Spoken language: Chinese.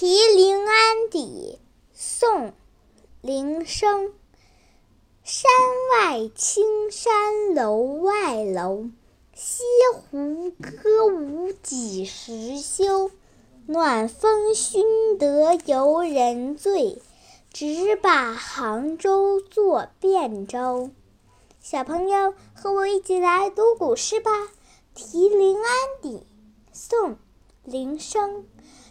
题临安邸，宋·林升。山外青山楼外楼，西湖歌舞几时休？暖风熏得游人醉，直把杭州作汴州。小朋友，和我一起来读古诗吧。《题临安邸》宋·林升。